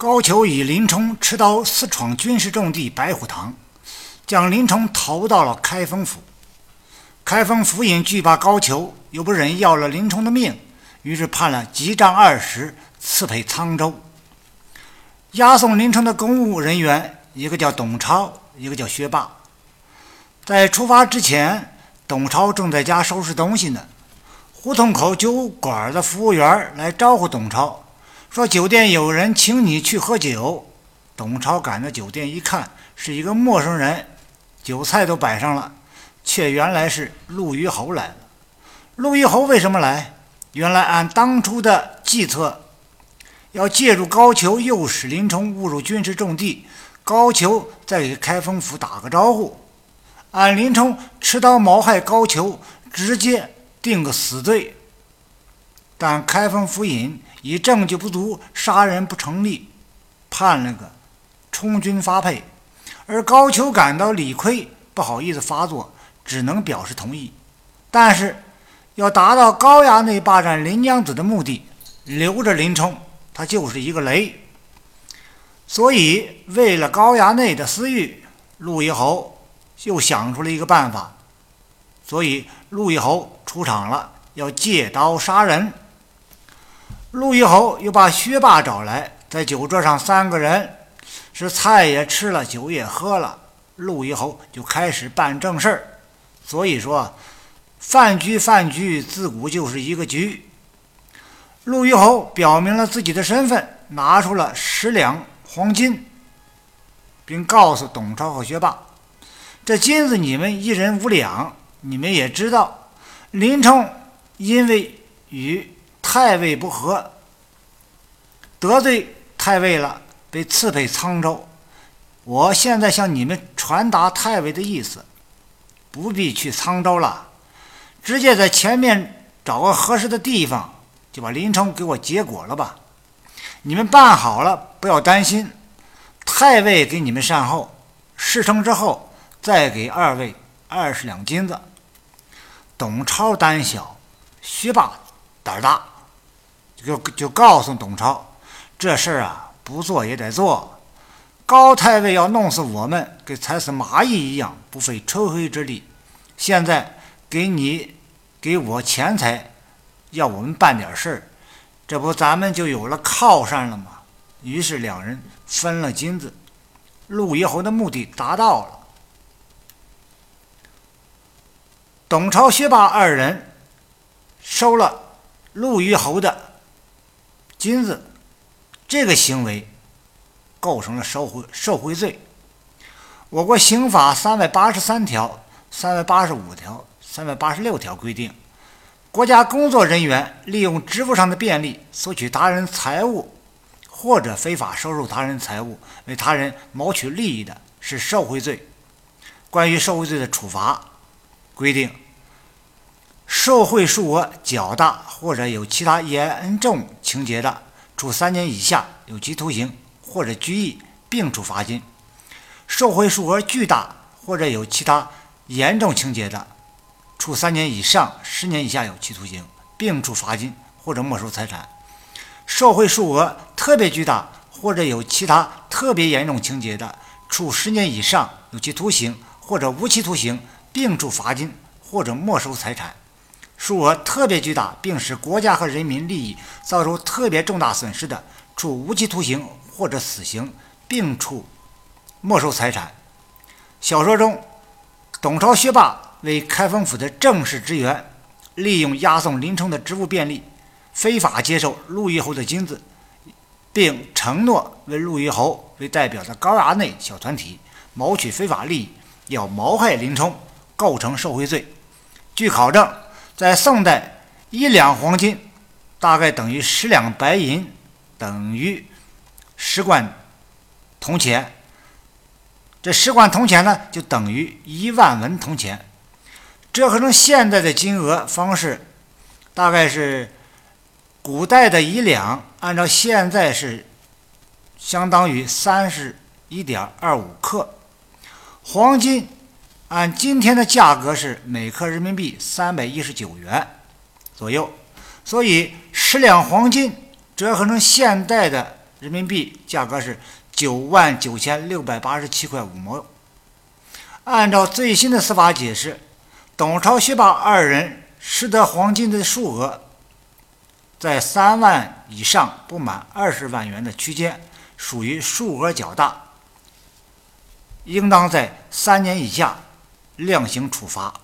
高俅以林冲持刀私闯军事重地白虎堂，将林冲投到了开封府。开封府尹惧怕高俅，又不忍要了林冲的命，于是判了吉杖二十，赐配沧州。押送林冲的公务人员，一个叫董超，一个叫薛霸。在出发之前，董超正在家收拾东西呢。胡同口酒馆的服务员来招呼董超，说：“酒店有人请你去喝酒。”董超赶到酒店一看，是一个陌生人，酒菜都摆上了，却原来是陆虞侯来了。陆虞侯为什么来？原来按当初的计策。要借助高俅诱使林冲误入军事重地，高俅再给开封府打个招呼，按林冲持刀谋害高俅，直接定个死罪。但开封府尹以证据不足，杀人不成立，判了个充军发配。而高俅感到理亏，不好意思发作，只能表示同意。但是要达到高衙内霸占临江子的目的，留着林冲。他就是一个雷，所以为了高衙内的私欲，陆虞侯又想出了一个办法，所以陆虞侯出场了，要借刀杀人。陆虞侯又把薛霸找来，在酒桌上，三个人是菜也吃了，酒也喝了，陆虞侯就开始办正事儿。所以说，饭局饭局自古就是一个局。陆虞侯表明了自己的身份，拿出了十两黄金，并告诉董超和薛霸：“这金子你们一人五两。你们也知道，林冲因为与太尉不和，得罪太尉了，被赐配沧州。我现在向你们传达太尉的意思，不必去沧州了，直接在前面找个合适的地方。”就把林冲给我结果了吧！你们办好了，不要担心。太尉给你们善后，事成之后再给二位二十两金子。董超胆小，薛霸胆大，就就告诉董超，这事儿啊，不做也得做。高太尉要弄死我们，跟踩死蚂蚁一样，不费吹灰之力。现在给你给我钱财。要我们办点事儿，这不咱们就有了靠山了吗？于是两人分了金子，陆虞侯的目的达到了。董超、薛霸二人收了陆虞侯的金子，这个行为构成了受贿受贿罪。我国刑法三百八十三条、三百八十五条、三百八十六条规定。国家工作人员利用职务上的便利索取他人财物，或者非法收受他人财物，为他人谋取利益的，是受贿罪。关于受贿罪的处罚规定，受贿数额较大或者有其他严重情节的，处三年以下有期徒刑或者拘役，并处罚金；受贿数额巨大或者有其他严重情节的。处三年以上十年以下有期徒刑，并处罚金或者没收财产；受贿数额特别巨大或者有其他特别严重情节的，处十年以上有期徒刑或者无期徒刑，并处罚金或者没收财产；数额特别巨大并使国家和人民利益遭受特别重大损失的，处无期徒刑或者死刑，并处没收财产。小说中，董超、薛霸。为开封府的正式职员，利用押送林冲的职务便利，非法接受陆虞侯的金子，并承诺为陆虞侯为代表的高衙内小团体谋取非法利益，要谋害林冲，构成受贿罪。据考证，在宋代，一两黄金大概等于十两白银，等于十贯铜钱。这十贯铜钱呢，就等于一万文铜钱。折合成现在的金额方式，大概是古代的一两，按照现在是相当于三十一点二五克。黄金按今天的价格是每克人民币三百一十九元左右，所以十两黄金折合成现代的人民币价格是九万九千六百八十七块五毛。按照最新的司法解释，董超、薛霸二人拾得黄金的数额在三万以上不满二十万元的区间，属于数额较大，应当在三年以下量刑处罚。